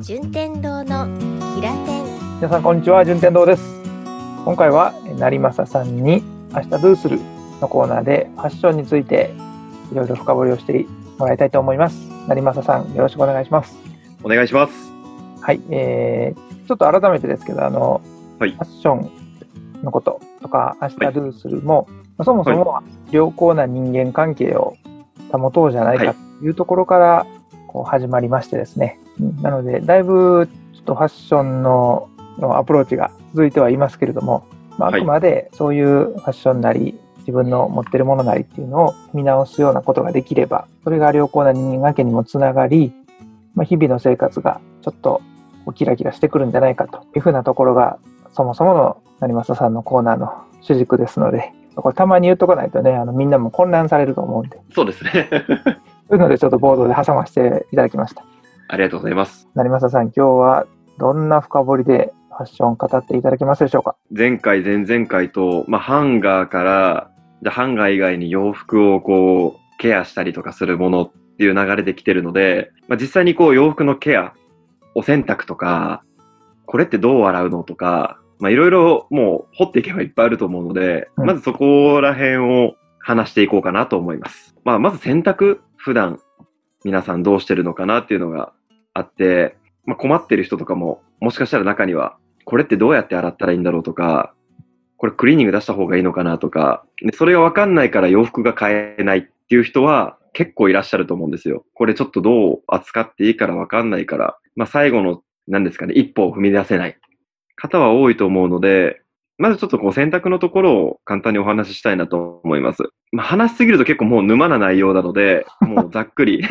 順天堂のキラテン皆さんこんにちは順天堂です。今回は成政さんに明日どうするのコーナーでファッションについていろいろ深掘りをしてもらいたいと思います。成政さんよろしくお願いします。お願いします。はい、えー、ちょっと改めてですけどあの、はい。ファッションのこととか明日どうするも、まあそもそもは良好な人間関係を保とうじゃないかというところからこう始まりましてですね、うんなのでだいぶちょっとファッションののアプローチが続いてはいますけれども、まあ、あはいくまでそういうファッションなり自分の持ってるものなりっていうのを見直すようなことができればそれが良好な人間関係にもつながり、まあ、日々の生活がちょっとキラキラしてくるんじゃないかというふうなところがそもそもの成政さんのコーナーの主軸ですのでこれたまに言っとかないとねあのみんなも混乱されると思うんでそうですね。そういうのでちょっとボードで挟ませていただきました。ありがとうございます。成政さん、今日はどんな深掘りでファッションを語っていただけますでしょうか？前回、前々回と、まあ、ハンガーから、じゃあハンガー以外に洋服をこう、ケアしたりとかするものっていう流れで来てるので、まあ、実際にこう、洋服のケア、お洗濯とか、これってどう洗うのとか、まあ、いろいろもう掘っていけばいっぱいあると思うので、うんまずそこら辺を話していこうかなと思います。まあ、まず洗濯、普段皆さんどうしてるのかなっていうのがあって、まあ、困ってる人とかも、もしかしたら中には、これってどうやって洗ったらいいんだろうとか、これクリーニング出した方がいいのかなとか、でそれがわかんないから洋服が買えないっていう人は結構いらっしゃると思うんですよ。これちょっとどう扱っていいからわかんないから、まあ最後の、何ですかね、一歩を踏み出せない方は多いと思うので、まずちょっとこう選択のところを簡単にお話ししたいなと思います。まあ、話しすぎると結構もう沼な内容なので、もうざっくり。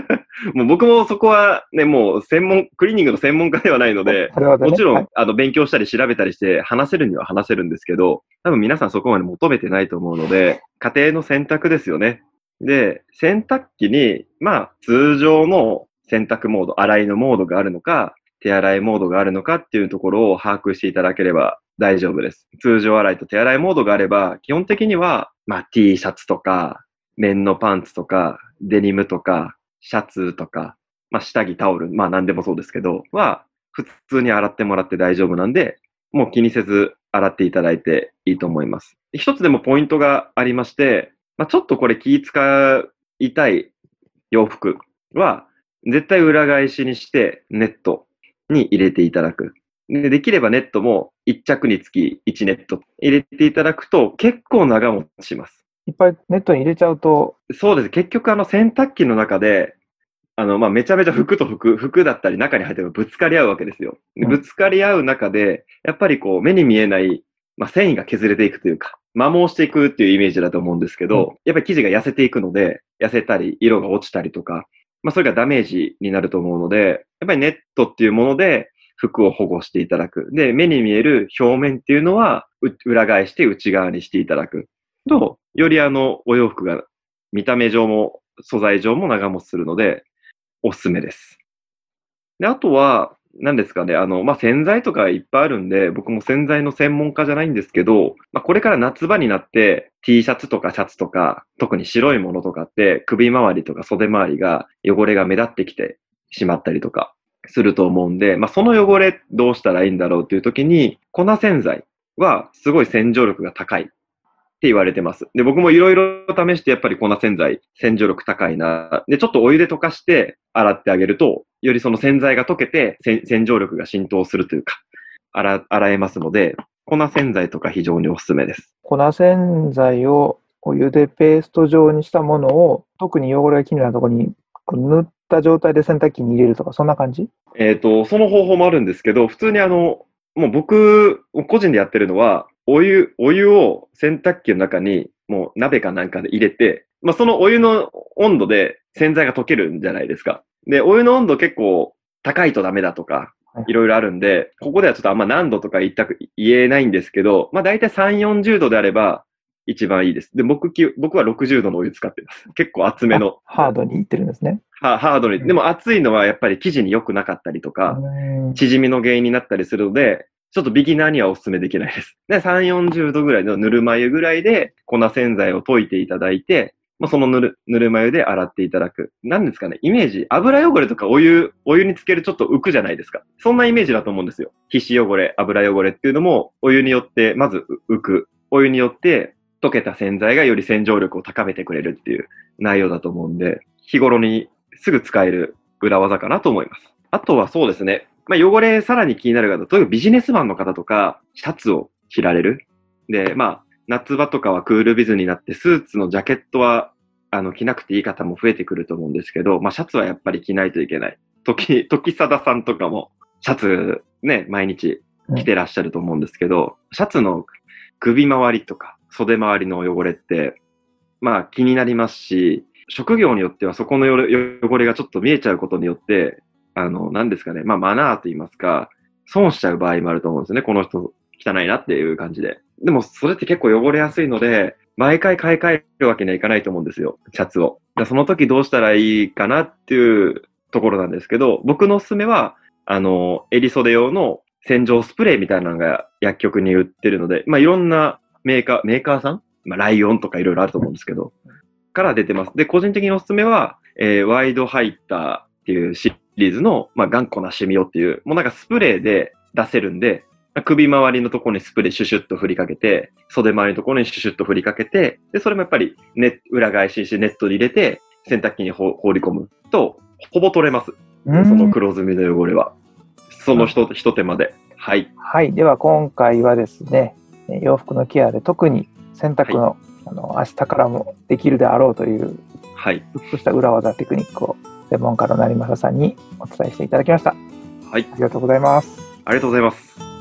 もう僕もそこはね、もう専門、クリーニングの専門家ではないので、もちろん、はいあの、勉強したり調べたりして話せるには話せるんですけど、多分皆さんそこまで求めてないと思うので、家庭の選択ですよね。で、洗濯機に、まあ、通常の洗濯モード、洗いのモードがあるのか、手洗いモードがあるのかっていうところを把握していただければ大丈夫です。通常洗いと手洗いモードがあれば、基本的には、まあ、T シャツとか、綿のパンツとか、デニムとか、シャツとか、まあ、下着、タオル、まあ、何でもそうですけど、は、普通に洗ってもらって大丈夫なんで、もう気にせず洗っていただいていいと思います。一つでもポイントがありまして、まあ、ちょっとこれ気使いたい洋服は、絶対裏返しにしてネットに入れていただく。でできればネットも1着につき1ネット入れていただくと結構長持ちします。いっぱいネットに入れちゃうと、そうです。結局あの洗濯機の中で、あの、まあ、めちゃめちゃ服と服、服だったり中に入ってるぶつかり合うわけですよ。ぶつかり合う中で、やっぱりこう目に見えない、まあ、繊維が削れていくというか、摩耗していくっていうイメージだと思うんですけど、やっぱり生地が痩せていくので、痩せたり、色が落ちたりとか、まあ、それがダメージになると思うので、やっぱりネットっていうもので服を保護していただく。で、目に見える表面っていうのは、裏返して内側にしていただく。と、よりあの、お洋服が見た目上も素材上も長持ちするので、おすすめです。で、あとは、何ですかね、あの、まあ、洗剤とかいっぱいあるんで、僕も洗剤の専門家じゃないんですけど、まあ、これから夏場になって T シャツとかシャツとか、特に白いものとかって首周りとか袖周りが汚れが目立ってきてしまったりとかすると思うんで、まあ、その汚れどうしたらいいんだろうっていう時に、粉洗剤はすごい洗浄力が高いって言われてます。で、僕もいろいろ試してやっぱり粉洗剤洗浄力高いな。で、ちょっとお湯で溶かして洗ってあげると、よりその洗剤が溶けて洗洗浄力が浸透するというか、洗、洗えますので、粉洗剤とか非常におすすめです。粉洗剤をお湯でペースト状にしたものを、特に汚れが気になるところに塗った状態で洗濯機に入れるとか、そんな感じ？えっ、と、その方法もあるんですけど、普通にあの、もう僕、個人でやってるのは、お湯、お湯を洗濯機の中に、もう鍋かなんかで入れて、まあ、そのお湯の温度で洗剤が溶けるんじゃないですか。で、お湯の温度結構高いとダメだとかはい、いろいろあるんで、ここではちょっとあんま何度とか言ったく言えないんですけど、まあ大体3、40度であれば一番いいです。で、僕き、僕は60度のお湯使ってます。結構厚めの。ハードにいってるんですね。ハハードに。でも熱いのはやっぱり生地に良くなかったりとか、うん縮みの原因になったりするので、ちょっとビギナーにはお勧めできないです。で、3、40度ぐらいのぬるま湯ぐらいで粉洗剤を溶いていただいて、まあ、そのぬる、ぬるま湯で洗っていただく。なんですかね、イメージ、油汚れとかお湯、お湯につけるちょっと浮くじゃないですか。そんなイメージだと思うんですよ。皮脂汚れ、油汚れっていうのも、お湯によってまず浮く。お湯によって溶けた洗剤がより洗浄力を高めてくれるっていう内容だと思うんで、日頃にすぐ使える裏技かなと思います。あとはそうですね、まあ、汚れさらに気になる方、例えばビジネスマンの方とか、シャツを着られる。で、まあ、夏場とかはクールビズになって、スーツのジャケットは、あの、着なくていい方も増えてくると思うんですけど、まあ、シャツはやっぱり着ないといけない。時、時貞さんとかも、シャツね、毎日着てらっしゃると思うんですけど、シャツの首周りとか袖周りの汚れって、まあ気になりますし、職業によってはそこの汚れがちょっと見えちゃうことによって、あの、何ですかね、まあマナーと言いますか、損しちゃう場合もあると思うんですよね。この人汚いなっていう感じで。でもそれって結構汚れやすいので、毎回買い替えるわけにはいかないと思うんですよ、シャツを。その時どうしたらいいかなっていうところなんですけど、僕のおすすめは、あの、襟袖用の洗浄スプレーみたいなのが薬局に売ってるので、まあいろんなメーカー、メーカーさんまあライオンとかいろいろあると思うんですけど、から出てます。で、個人的におすすめは、えー、ワイドハイターっていうシリーズの、まあ頑固なシミオっていう、もうなんかスプレーで出せるんで、首周りのところにスプレーシュシュッと振りかけて、袖周りのところにシュシュッと振りかけて、で、それもやっぱりネ裏返しにしてネットに入れて、洗濯機に放り込むと、ほぼ取れます。その黒ずみの汚れは。その一手間で。はい。はい。では今回はですね、洋服のケアで特に洗濯の、はい、あの明日からもできるであろうという、はい。ちょっとした裏技テクニックを専門家の成政さんにお伝えしていただきました。はい。ありがとうございます。ありがとうございます。